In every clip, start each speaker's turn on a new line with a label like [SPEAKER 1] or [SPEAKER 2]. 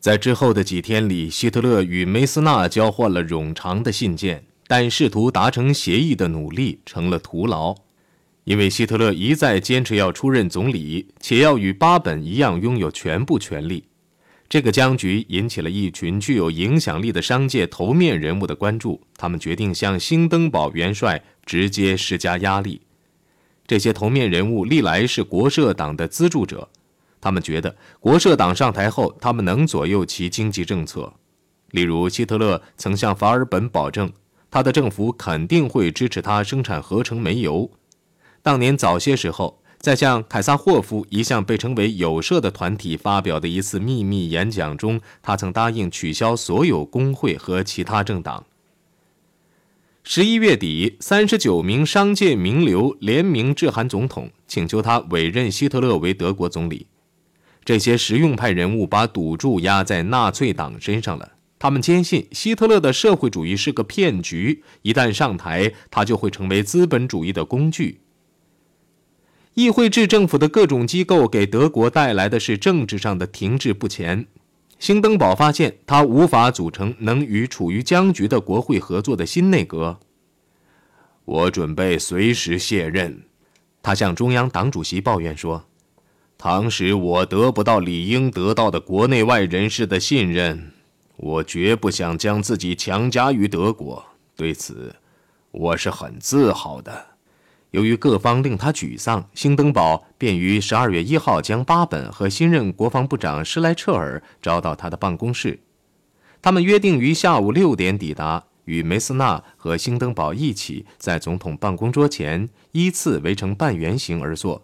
[SPEAKER 1] 在之后的几天里，希特勒与梅斯纳交换了冗长的信件，但试图达成协议的努力成了徒劳，因为希特勒一再坚持要出任总理，且要与巴本一样拥有全部权力。这个僵局引起了一群具有影响力的商界头面人物的关注，他们决定向兴登堡元帅直接施加压力。这些头面人物历来是国社党的资助者。他们觉得国社党上台后，他们能左右其经济政策。例如，希特勒曾向法尔本保证，他的政府肯定会支持他生产合成煤油。当年早些时候，在向凯撒霍夫一向被称为有社的团体发表的一次秘密演讲中，他曾答应取消所有工会和其他政党。十一月底，三十九名商界名流联名致函总统，请求他委任希特勒为德国总理。这些实用派人物把赌注压在纳粹党身上了。他们坚信希特勒的社会主义是个骗局，一旦上台，他就会成为资本主义的工具。议会制政府的各种机构给德国带来的是政治上的停滞不前。兴登堡发现他无法组成能与处于僵局的国会合作的新内阁。我准备随时卸任，他向中央党主席抱怨说。当时我得不到理应得到的国内外人士的信任，我绝不想将自己强加于德国。对此，我是很自豪的。由于各方令他沮丧，兴登堡便于十二月一号将巴本和新任国防部长施莱彻尔招到他的办公室。他们约定于下午六点抵达，与梅斯纳和兴登堡一起在总统办公桌前依次围成半圆形而坐。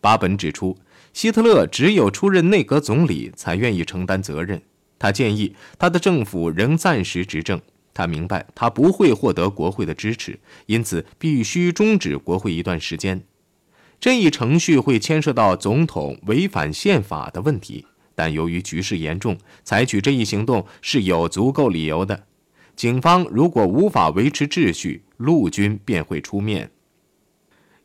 [SPEAKER 1] 巴本指出。希特勒只有出任内阁总理才愿意承担责任。他建议他的政府仍暂时执政。他明白他不会获得国会的支持，因此必须终止国会一段时间。这一程序会牵涉到总统违反宪法的问题，但由于局势严重，采取这一行动是有足够理由的。警方如果无法维持秩序，陆军便会出面。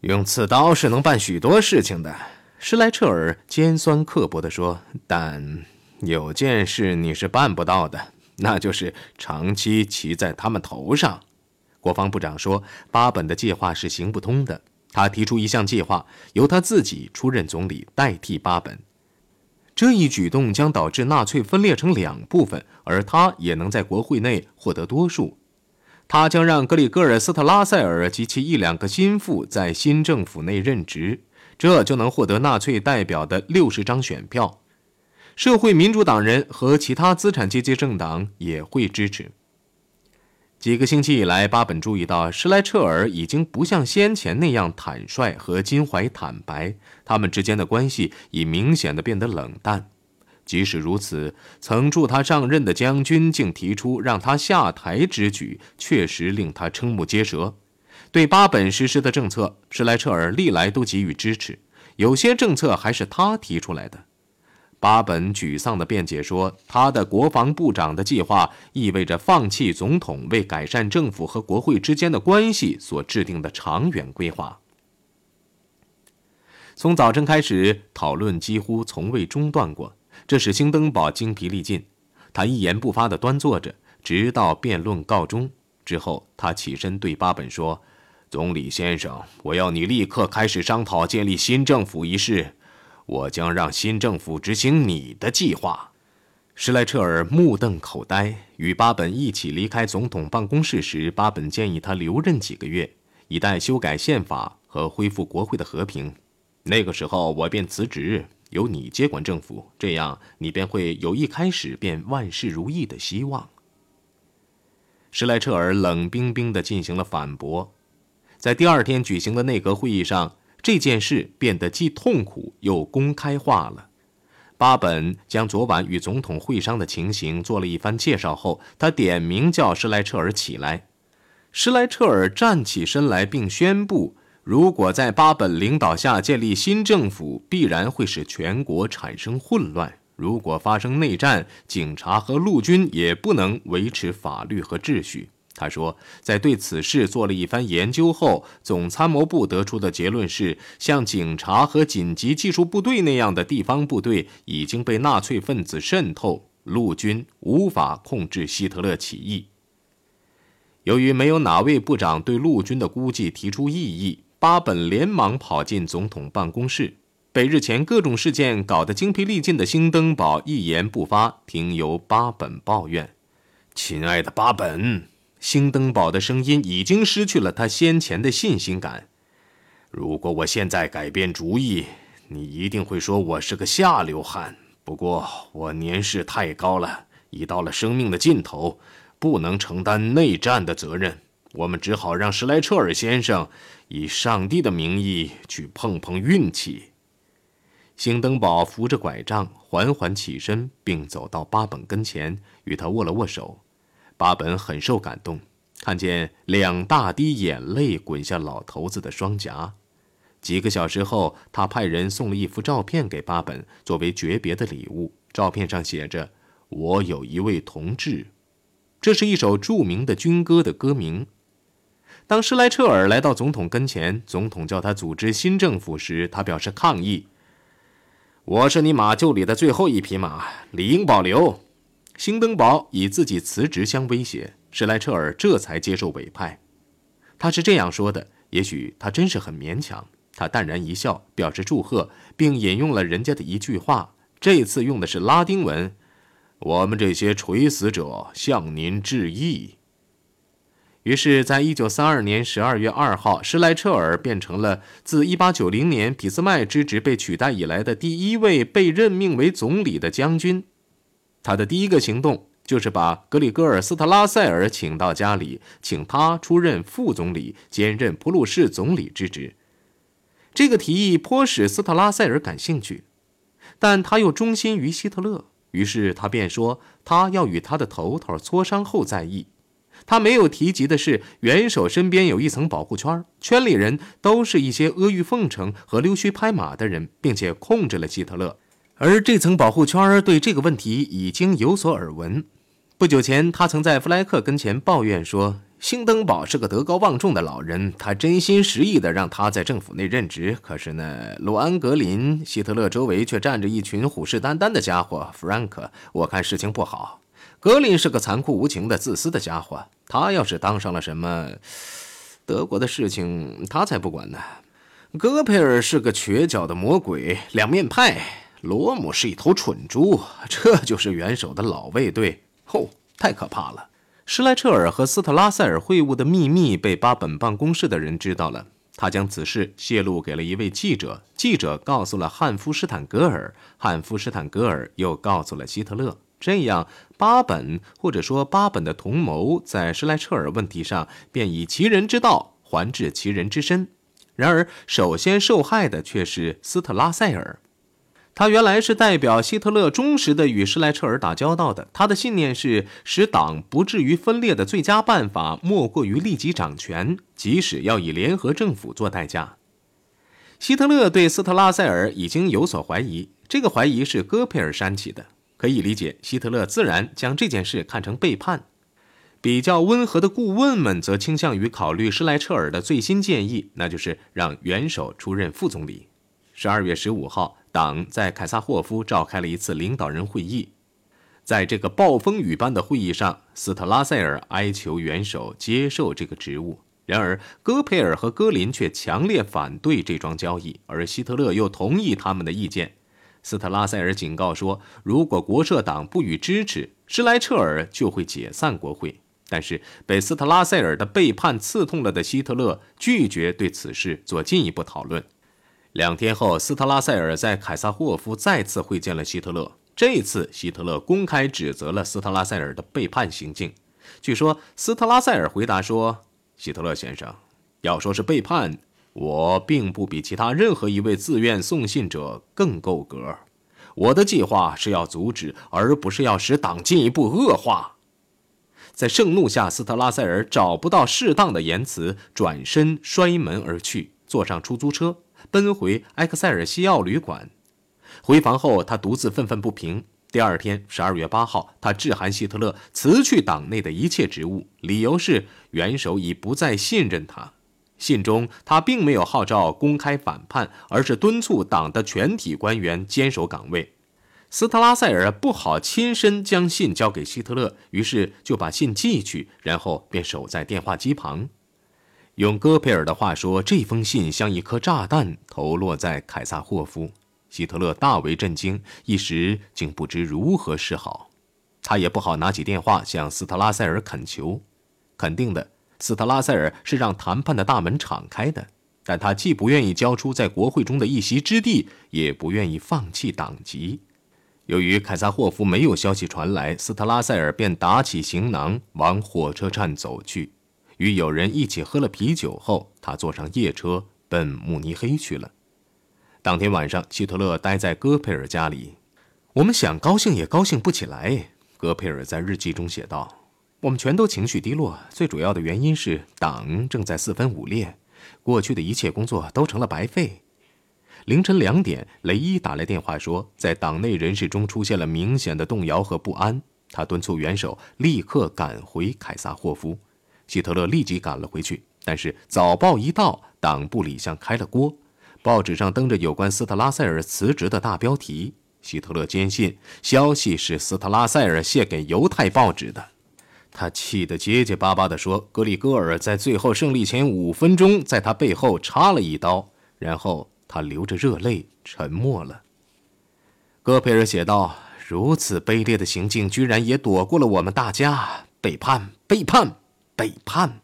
[SPEAKER 1] 用刺刀是能办许多事情的。施莱彻尔尖酸刻薄地说：“但有件事你是办不到的，那就是长期骑在他们头上。”国防部长说：“巴本的计划是行不通的。他提出一项计划，由他自己出任总理，代替巴本。这一举动将导致纳粹分裂成两部分，而他也能在国会内获得多数。他将让格里戈尔·斯特拉塞尔及其一两个心腹在新政府内任职。”这就能获得纳粹代表的六十张选票，社会民主党人和其他资产阶级政党也会支持。几个星期以来，巴本注意到施莱彻尔已经不像先前那样坦率和襟怀坦白，他们之间的关系已明显的变得冷淡。即使如此，曾助他上任的将军竟提出让他下台之举，确实令他瞠目结舌。对巴本实施的政策，施莱彻尔历来都给予支持。有些政策还是他提出来的。巴本沮丧地辩解说，他的国防部长的计划意味着放弃总统为改善政府和国会之间的关系所制定的长远规划。从早晨开始，讨论几乎从未中断过，这使兴登堡精疲力尽。他一言不发地端坐着，直到辩论告终之后，他起身对巴本说。总理先生，我要你立刻开始商讨建立新政府一事。我将让新政府执行你的计划。施莱彻尔目瞪口呆。与巴本一起离开总统办公室时，巴本建议他留任几个月，以待修改宪法和恢复国会的和平。那个时候，我便辞职，由你接管政府，这样你便会有一开始便万事如意的希望。施莱彻尔冷冰冰地进行了反驳。在第二天举行的内阁会议上，这件事变得既痛苦又公开化了。巴本将昨晚与总统会商的情形做了一番介绍后，他点名叫施莱彻尔起来。施莱彻尔站起身来，并宣布：如果在巴本领导下建立新政府，必然会使全国产生混乱。如果发生内战，警察和陆军也不能维持法律和秩序。他说，在对此事做了一番研究后，总参谋部得出的结论是：像警察和紧急技术部队那样的地方部队已经被纳粹分子渗透，陆军无法控制希特勒起义。由于没有哪位部长对陆军的估计提出异议，巴本连忙跑进总统办公室。被日前各种事件搞得精疲力尽的兴登堡一言不发，听由巴本抱怨：“亲爱的巴本。”兴登堡的声音已经失去了他先前的信心感。如果我现在改变主意，你一定会说我是个下流汉。不过我年事太高了，已到了生命的尽头，不能承担内战的责任。我们只好让施莱彻尔先生以上帝的名义去碰碰运气。兴登堡扶着拐杖缓缓起身，并走到巴本跟前，与他握了握手。巴本很受感动，看见两大滴眼泪滚下老头子的双颊。几个小时后，他派人送了一幅照片给巴本作为诀别的礼物。照片上写着：“我有一位同志。”这是一首著名的军歌的歌名。当施莱彻尔来到总统跟前，总统叫他组织新政府时，他表示抗议：“我是你马厩里的最后一匹马，理应保留。”兴登堡以自己辞职相威胁，施莱彻尔这才接受委派。他是这样说的，也许他真是很勉强。他淡然一笑，表示祝贺，并引用了人家的一句话，这次用的是拉丁文：“我们这些垂死者向您致意。”于是，在一九三二年十二月二号，施莱彻尔变成了自一八九零年俾斯麦之职被取代以来的第一位被任命为总理的将军。他的第一个行动就是把格里戈尔·斯特拉塞尔请到家里，请他出任副总理，兼任普鲁士总理之职。这个提议颇使斯特拉塞尔感兴趣，但他又忠心于希特勒，于是他便说他要与他的头头磋商后再议。他没有提及的是，元首身边有一层保护圈，圈里人都是一些阿谀奉承和溜须拍马的人，并且控制了希特勒。而这层保护圈对这个问题已经有所耳闻。不久前，他曾在弗莱克跟前抱怨说：“兴登堡是个德高望重的老人，他真心实意地让他在政府内任职。可是呢，鲁安格林，希特勒周围却站着一群虎视眈眈的家伙。弗兰克，我看事情不好。格林是个残酷无情的、自私的家伙。他要是当上了什么，德国的事情他才不管呢。戈培尔是个瘸脚的魔鬼，两面派。”罗姆是一头蠢猪，这就是元首的老卫队。吼，太可怕了！施莱彻尔和斯特拉塞尔会晤的秘密被巴本办公室的人知道了，他将此事泄露给了一位记者，记者告诉了汉夫施坦格尔，汉夫施坦格尔又告诉了希特勒。这样，巴本或者说巴本的同谋在施莱彻尔问题上便以其人之道还治其人之身。然而，首先受害的却是斯特拉塞尔。他原来是代表希特勒忠实的与施莱彻尔打交道的。他的信念是使党不至于分裂的最佳办法，莫过于立即掌权，即使要以联合政府做代价。希特勒对斯特拉塞尔已经有所怀疑，这个怀疑是戈培尔煽起的，可以理解。希特勒自然将这件事看成背叛。比较温和的顾问们则倾向于考虑施莱彻尔的最新建议，那就是让元首出任副总理。十二月十五号。党在凯撒霍夫召开了一次领导人会议，在这个暴风雨般的会议上，斯特拉塞尔哀求元首接受这个职务。然而，戈培尔和戈林却强烈反对这桩交易，而希特勒又同意他们的意见。斯特拉塞尔警告说，如果国社党不予支持，施莱彻尔就会解散国会。但是，被斯特拉塞尔的背叛刺痛了的希特勒拒绝对此事做进一步讨论。两天后，斯特拉塞尔在凯撒霍夫再次会见了希特勒。这次，希特勒公开指责了斯特拉塞尔的背叛行径。据说，斯特拉塞尔回答说：“希特勒先生，要说是背叛，我并不比其他任何一位自愿送信者更够格。我的计划是要阻止，而不是要使党进一步恶化。”在盛怒下，斯特拉塞尔找不到适当的言辞，转身摔门而去，坐上出租车。奔回埃克塞尔西奥旅馆，回房后他独自愤愤不平。第二天，十二月八号，他致函希特勒，辞去党内的一切职务，理由是元首已不再信任他。信中，他并没有号召公开反叛，而是敦促党的全体官员坚守岗位。斯特拉塞尔不好亲身将信交给希特勒，于是就把信寄去，然后便守在电话机旁。用戈培尔的话说，这封信像一颗炸弹投落在凯撒霍夫。希特勒大为震惊，一时竟不知如何是好。他也不好拿起电话向斯特拉塞尔恳求。肯定的，斯特拉塞尔是让谈判的大门敞开的，但他既不愿意交出在国会中的一席之地，也不愿意放弃党籍。由于凯撒霍夫没有消息传来，斯特拉塞尔便打起行囊往火车站走去。与友人一起喝了啤酒后，他坐上夜车奔慕尼黑去了。当天晚上，希特勒待在戈培尔家里。我们想高兴也高兴不起来。戈培尔在日记中写道：“我们全都情绪低落，最主要的原因是党正在四分五裂，过去的一切工作都成了白费。”凌晨两点，雷伊打来电话说，在党内人士中出现了明显的动摇和不安。他敦促元首立刻赶回凯撒霍夫。希特勒立即赶了回去，但是早报一到，党部里像开了锅。报纸上登着有关斯特拉塞尔辞职的大标题。希特勒坚信消息是斯特拉塞尔写给犹太报纸的。他气得结结巴巴地说：“格里戈尔在最后胜利前五分钟在他背后插了一刀，然后。”他流着热泪，沉默了。戈培尔写道：“如此卑劣的行径，居然也躲过了我们大家。背叛，背叛，背叛！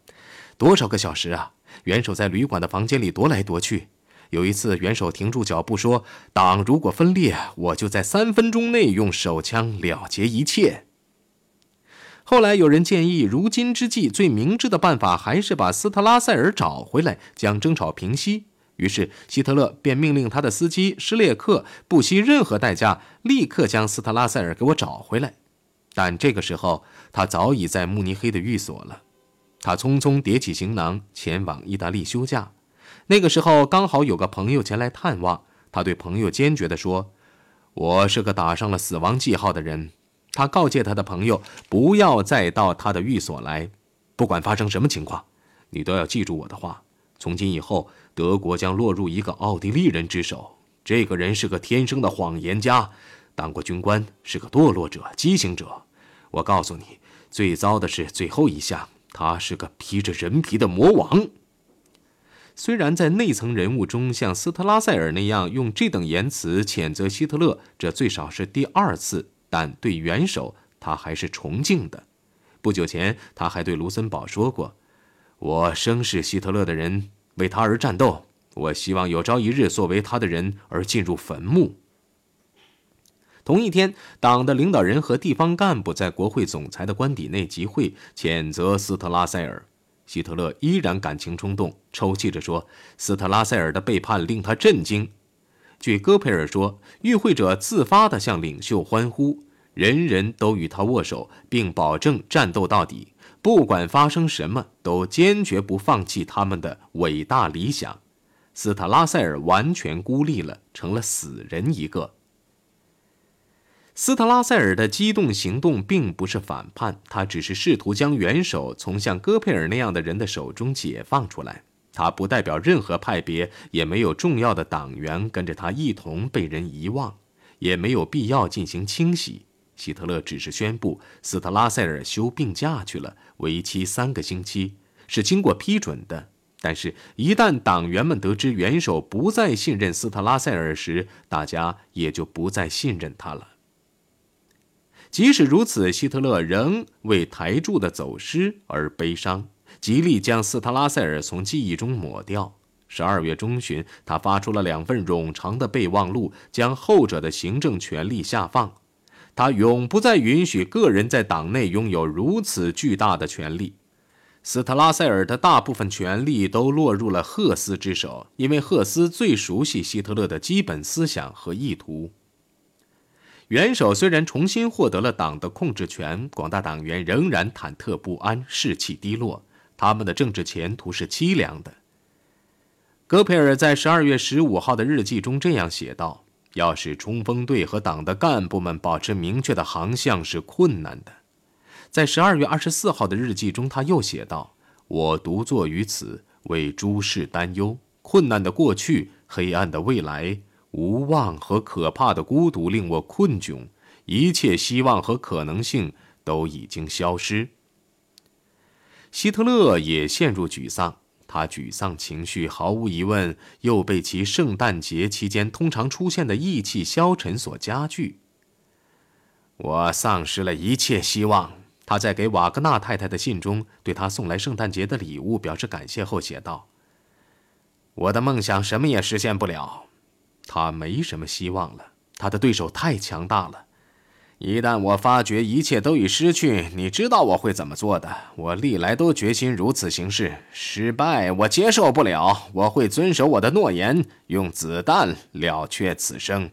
[SPEAKER 1] 多少个小时啊！元首在旅馆的房间里踱来踱去。有一次，元首停住脚步说：‘党如果分裂，我就在三分钟内用手枪了结一切。’后来有人建议，如今之计最明智的办法还是把斯特拉塞尔找回来，将争吵平息。”于是，希特勒便命令他的司机施列克不惜任何代价，立刻将斯特拉塞尔给我找回来。但这个时候，他早已在慕尼黑的寓所了。他匆匆叠起行囊，前往意大利休假。那个时候，刚好有个朋友前来探望。他对朋友坚决地说：“我是个打上了死亡记号的人。”他告诫他的朋友不要再到他的寓所来，不管发生什么情况，你都要记住我的话。从今以后，德国将落入一个奥地利人之手。这个人是个天生的谎言家，当过军官，是个堕落者、畸形者。我告诉你，最糟的是最后一项，他是个披着人皮的魔王。虽然在内层人物中，像斯特拉塞尔那样用这等言辞谴责希特勒，这最少是第二次，但对元首，他还是崇敬的。不久前，他还对卢森堡说过。我生是希特勒的人，为他而战斗。我希望有朝一日作为他的人而进入坟墓。同一天，党的领导人和地方干部在国会总裁的官邸内集会，谴责斯特拉塞尔。希特勒依然感情冲动，抽泣着说：“斯特拉塞尔的背叛令他震惊。”据戈培尔说，与会者自发地向领袖欢呼，人人都与他握手，并保证战斗到底。不管发生什么，都坚决不放弃他们的伟大理想。斯特拉塞尔完全孤立了，成了死人一个。斯特拉塞尔的机动行动并不是反叛，他只是试图将元首从像戈培尔那样的人的手中解放出来。他不代表任何派别，也没有重要的党员跟着他一同被人遗忘，也没有必要进行清洗。希特勒只是宣布斯特拉塞尔休病假去了，为期三个星期，是经过批准的。但是，一旦党员们得知元首不再信任斯特拉塞尔时，大家也就不再信任他了。即使如此，希特勒仍为台柱的走失而悲伤，极力将斯特拉塞尔从记忆中抹掉。十二月中旬，他发出了两份冗长的备忘录，将后者的行政权力下放。他永不再允许个人在党内拥有如此巨大的权力。斯特拉塞尔的大部分权力都落入了赫斯之手，因为赫斯最熟悉希特勒的基本思想和意图。元首虽然重新获得了党的控制权，广大党员仍然忐忑不安，士气低落，他们的政治前途是凄凉的。戈培尔在十二月十五号的日记中这样写道。要使冲锋队和党的干部们保持明确的航向是困难的。在十二月二十四号的日记中，他又写道：“我独坐于此，为诸事担忧。困难的过去，黑暗的未来，无望和可怕的孤独令我困窘，一切希望和可能性都已经消失。希特勒也陷入沮丧，他沮丧情绪毫无疑问又被其圣诞节期间通常出现的意气消沉所加剧。我丧失了一切希望。他在给瓦格纳太太的信中，对他送来圣诞节的礼物表示感谢后写道：“我的梦想什么也实现不了，他没什么希望了。他的对手太强大了。一旦我发觉一切都已失去，你知道我会怎么做的。我历来都决心如此行事。失败，我接受不了。我会遵守我的诺言，用子弹了却此生。”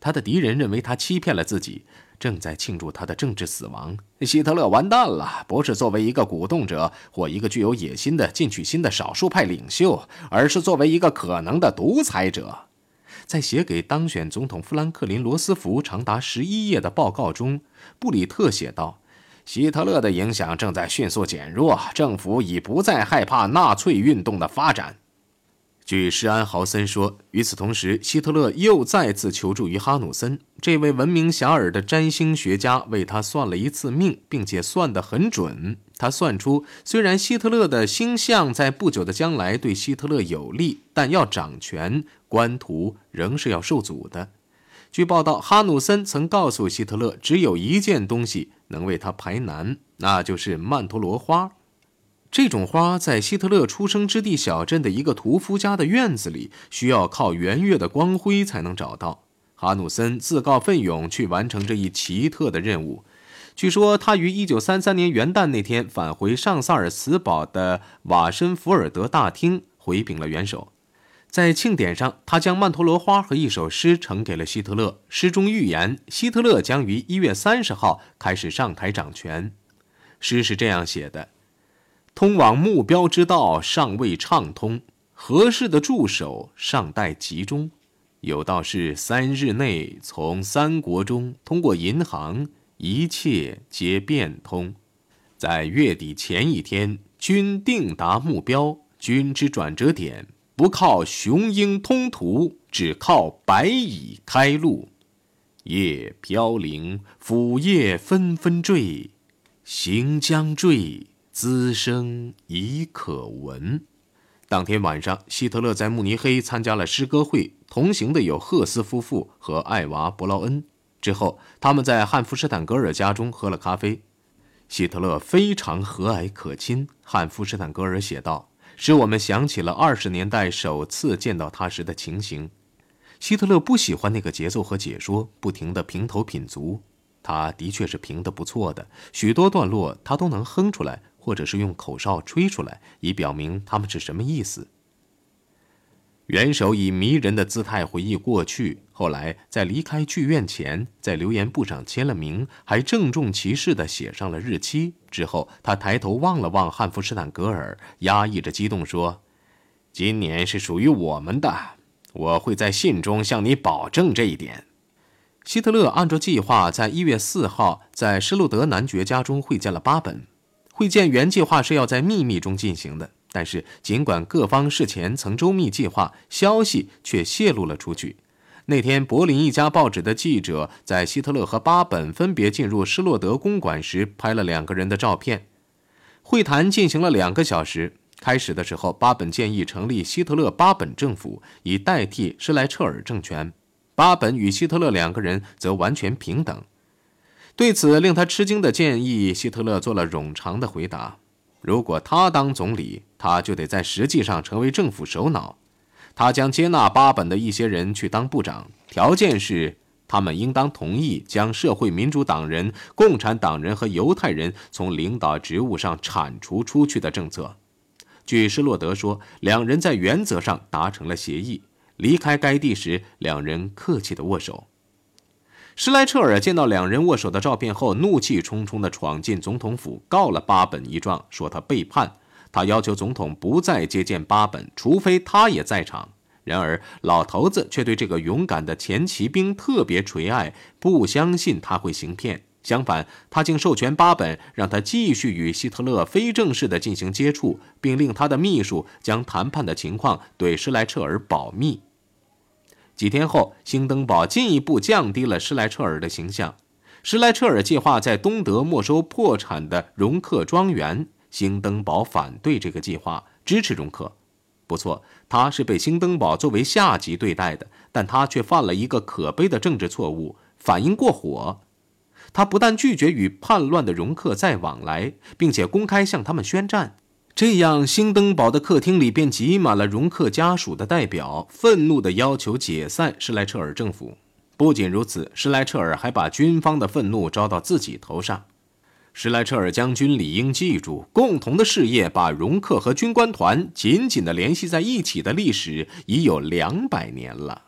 [SPEAKER 1] 他的敌人认为他欺骗了自己。正在庆祝他的政治死亡，希特勒完蛋了！不是作为一个鼓动者或一个具有野心的进取心的少数派领袖，而是作为一个可能的独裁者。在写给当选总统富兰克林·罗斯福长达十一页的报告中，布里特写道：“希特勒的影响正在迅速减弱，政府已不再害怕纳粹运动的发展。”据施安豪森说，与此同时，希特勒又再次求助于哈努森这位闻名遐迩的占星学家，为他算了一次命，并且算得很准。他算出，虽然希特勒的星象在不久的将来对希特勒有利，但要掌权，官途仍是要受阻的。据报道，哈努森曾告诉希特勒，只有一件东西能为他排难，那就是曼陀罗花。这种花在希特勒出生之地小镇的一个屠夫家的院子里，需要靠圆月的光辉才能找到。哈努森自告奋勇去完成这一奇特的任务。据说他于1933年元旦那天返回上萨尔茨堡的瓦申福尔德大厅回禀了元首。在庆典上，他将曼陀罗花和一首诗呈给了希特勒。诗中预言希特勒将于1月30号开始上台掌权。诗是这样写的。通往目标之道尚未畅通，合适的助手尚待集中。有道是：三日内从三国中通过银行，一切皆变通。在月底前一天，均定达目标。均之转折点，不靠雄鹰通途，只靠白蚁开路。夜飘零，腐叶纷纷坠，行将坠。滋声已可闻。当天晚上，希特勒在慕尼黑参加了诗歌会，同行的有赫斯夫妇和艾娃·伯劳恩。之后，他们在汉弗施坦格尔家中喝了咖啡。希特勒非常和蔼可亲，汉弗施坦格尔写道，使我们想起了二十年代首次见到他时的情形。希特勒不喜欢那个节奏和解说，不停的评头品足。他的确是评的不错的，许多段落他都能哼出来。或者是用口哨吹出来，以表明他们是什么意思。元首以迷人的姿态回忆过去，后来在离开剧院前，在留言簿上签了名，还郑重其事地写上了日期。之后，他抬头望了望汉弗施坦格尔，压抑着激动说：“今年是属于我们的，我会在信中向你保证这一点。”希特勒按照计划，在一月四号在施洛德男爵家中会见了巴本。会见原计划是要在秘密中进行的，但是尽管各方事前曾周密计划，消息却泄露了出去。那天，柏林一家报纸的记者在希特勒和巴本分别进入施洛德公馆时拍了两个人的照片。会谈进行了两个小时。开始的时候，巴本建议成立希特勒巴本政府，以代替施莱彻尔政权。巴本与希特勒两个人则完全平等。对此令他吃惊的建议，希特勒做了冗长的回答：如果他当总理，他就得在实际上成为政府首脑。他将接纳巴本的一些人去当部长，条件是他们应当同意将社会民主党人、共产党人和犹太人从领导职务上铲除出去的政策。据施洛德说，两人在原则上达成了协议。离开该地时，两人客气地握手。施莱彻尔见到两人握手的照片后，怒气冲冲地闯进总统府，告了巴本一状，说他背叛。他要求总统不再接见巴本，除非他也在场。然而，老头子却对这个勇敢的前骑兵特别垂爱，不相信他会行骗。相反，他竟授权巴本让他继续与希特勒非正式地进行接触，并令他的秘书将谈判的情况对施莱彻尔保密。几天后，兴登堡进一步降低了施莱彻尔的形象。施莱彻尔计划在东德没收破产的容克庄园，兴登堡反对这个计划，支持容克。不错，他是被兴登堡作为下级对待的，但他却犯了一个可悲的政治错误，反应过火。他不但拒绝与叛乱的容克再往来，并且公开向他们宣战。这样，兴登堡的客厅里便挤满了容克家属的代表，愤怒地要求解散施莱彻尔政府。不仅如此，施莱彻尔还把军方的愤怒招到自己头上。施莱彻尔将军理应记住，共同的事业把容克和军官团紧紧地联系在一起的历史已有两百年了。